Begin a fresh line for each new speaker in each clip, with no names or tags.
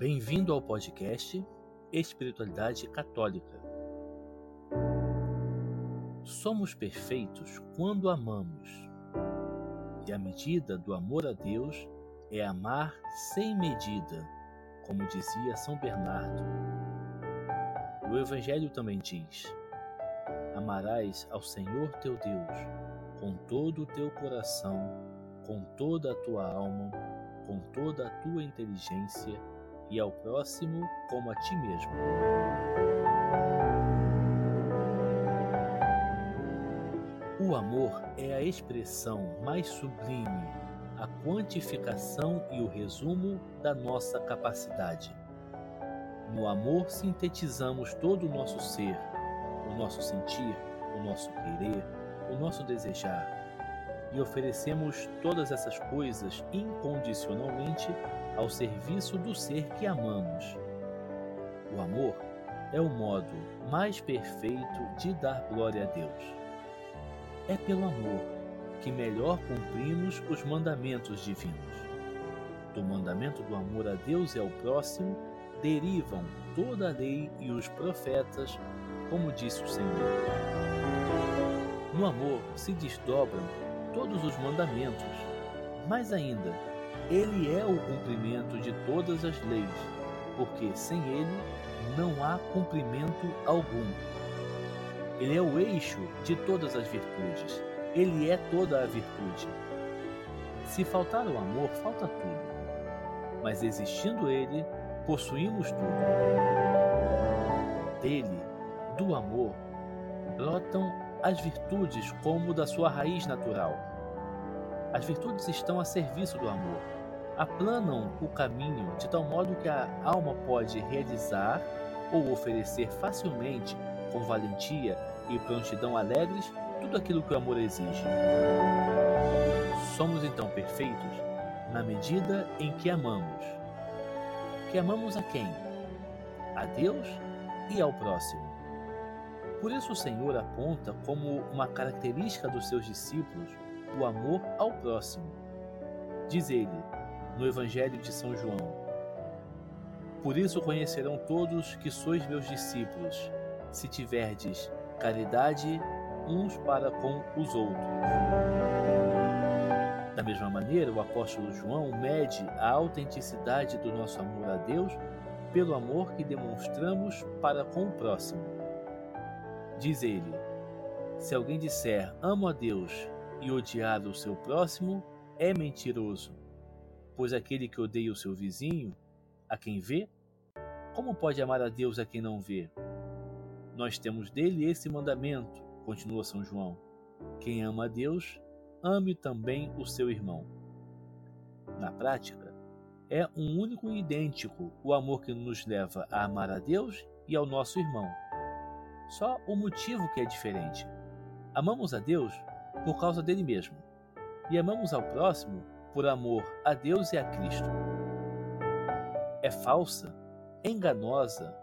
Bem-vindo ao podcast Espiritualidade Católica. Somos perfeitos quando amamos, e a medida do amor a Deus é amar sem medida, como dizia São Bernardo. O Evangelho também diz: Amarás ao Senhor teu Deus com todo o teu coração, com toda a tua alma, com toda a tua inteligência e ao próximo como a ti mesmo. O amor é a expressão mais sublime, a quantificação e o resumo da nossa capacidade. No amor sintetizamos todo o nosso ser, o nosso sentir, o nosso querer, o nosso desejar, e oferecemos todas essas coisas incondicionalmente ao serviço do ser que amamos. O amor é o modo mais perfeito de dar glória a Deus. É pelo amor que melhor cumprimos os mandamentos divinos. Do mandamento do amor a Deus e ao próximo derivam toda a lei e os profetas, como disse o Senhor. No amor se desdobram todos os mandamentos, mais ainda, ele é o cumprimento de todas as leis, porque sem ele não há cumprimento algum. Ele é o eixo de todas as virtudes. Ele é toda a virtude. Se faltar o amor, falta tudo. Mas existindo ele, possuímos tudo. Dele, do amor, brotam as virtudes como da sua raiz natural. As virtudes estão a serviço do amor aplanam o caminho de tal modo que a alma pode realizar ou oferecer facilmente, com valentia e prontidão alegres, tudo aquilo que o amor exige. Somos então perfeitos na medida em que amamos. Que amamos a quem? A Deus e ao próximo. Por isso o Senhor aponta como uma característica dos seus discípulos o amor ao próximo. Diz ele: no Evangelho de São João. Por isso conhecerão todos que sois meus discípulos, se tiverdes caridade uns para com os outros. Da mesma maneira, o apóstolo João mede a autenticidade do nosso amor a Deus pelo amor que demonstramos para com o próximo. Diz ele: Se alguém disser amo a Deus e odiar o seu próximo, é mentiroso. Pois aquele que odeia o seu vizinho, a quem vê, como pode amar a Deus a quem não vê? Nós temos dele esse mandamento, continua São João: quem ama a Deus, ame também o seu irmão. Na prática, é um único e idêntico o amor que nos leva a amar a Deus e ao nosso irmão. Só o motivo que é diferente. Amamos a Deus por causa dele mesmo, e amamos ao próximo por amor a Deus e a Cristo. É falsa, enganosa,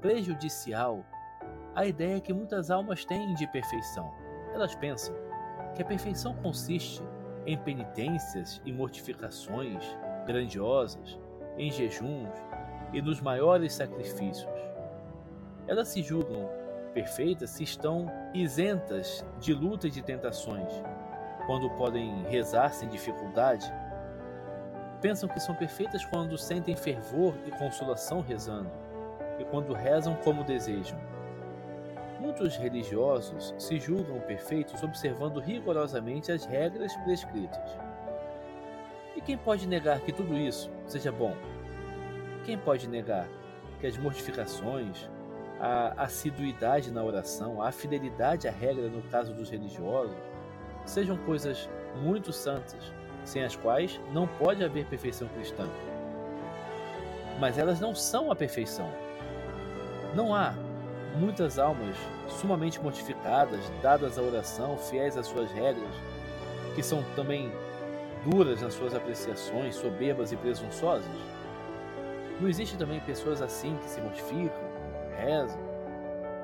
prejudicial a ideia que muitas almas têm de perfeição. Elas pensam que a perfeição consiste em penitências e mortificações grandiosas, em jejuns e nos maiores sacrifícios. Elas se julgam perfeitas se estão isentas de luta e de tentações quando podem rezar sem dificuldade, pensam que são perfeitas quando sentem fervor e consolação rezando, e quando rezam como desejam. Muitos religiosos se julgam perfeitos observando rigorosamente as regras prescritas. E quem pode negar que tudo isso seja bom? Quem pode negar que as mortificações, a assiduidade na oração, a fidelidade à regra no caso dos religiosos, sejam coisas muito santas, sem as quais não pode haver perfeição cristã. Mas elas não são a perfeição. Não há muitas almas sumamente mortificadas, dadas à oração, fiéis às suas regras, que são também duras nas suas apreciações, soberbas e presunçosas? Não existe também pessoas assim que se mortificam, rezam,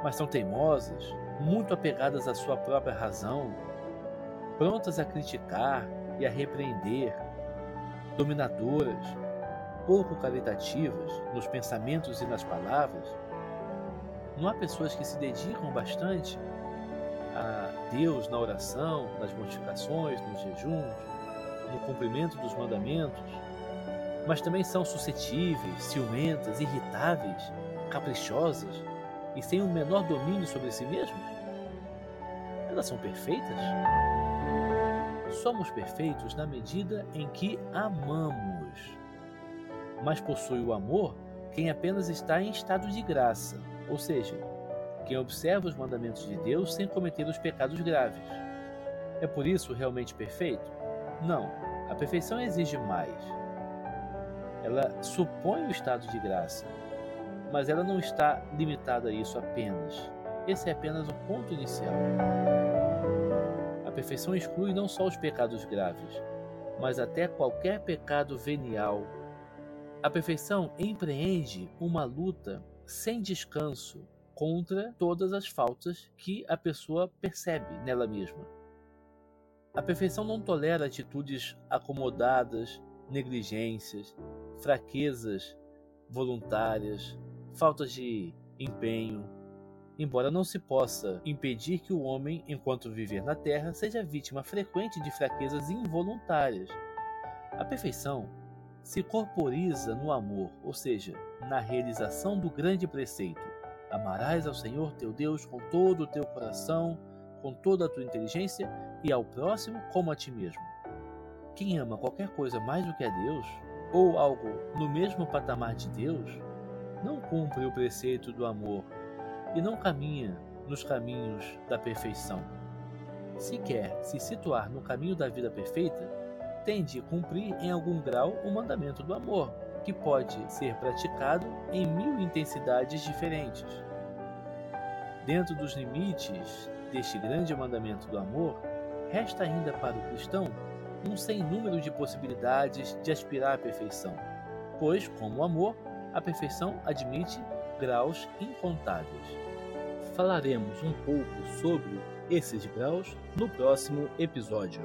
mas são teimosas, muito apegadas à sua própria razão, prontas a criticar e a repreender, dominadoras, pouco caritativas nos pensamentos e nas palavras, não há pessoas que se dedicam bastante a Deus na oração, nas mortificações, nos jejuns, no cumprimento dos mandamentos, mas também são suscetíveis, ciumentas, irritáveis, caprichosas e sem o menor domínio sobre si mesmas? Elas são perfeitas? Somos perfeitos na medida em que amamos. Mas possui o amor quem apenas está em estado de graça, ou seja, quem observa os mandamentos de Deus sem cometer os pecados graves. É por isso realmente perfeito? Não, a perfeição exige mais. Ela supõe o estado de graça, mas ela não está limitada a isso apenas. Esse é apenas o ponto inicial. A perfeição exclui não só os pecados graves, mas até qualquer pecado venial. A perfeição empreende uma luta sem descanso contra todas as faltas que a pessoa percebe nela mesma. A perfeição não tolera atitudes acomodadas, negligências, fraquezas voluntárias, faltas de empenho, embora não se possa impedir que o homem, enquanto viver na terra, seja vítima frequente de fraquezas involuntárias. A perfeição se corporiza no amor, ou seja, na realização do grande preceito: Amarás ao Senhor teu Deus com todo o teu coração, com toda a tua inteligência e ao próximo como a ti mesmo. Quem ama qualquer coisa mais do que a Deus, ou algo no mesmo patamar de Deus, não cumpre o preceito do amor e não caminha nos caminhos da perfeição. Se quer se situar no caminho da vida perfeita, tem de cumprir em algum grau o mandamento do amor, que pode ser praticado em mil intensidades diferentes. Dentro dos limites deste grande mandamento do amor, resta ainda para o cristão um sem número de possibilidades de aspirar à perfeição, pois, como o amor, a perfeição admite graus incontáveis. Falaremos um pouco sobre esses graus no próximo episódio.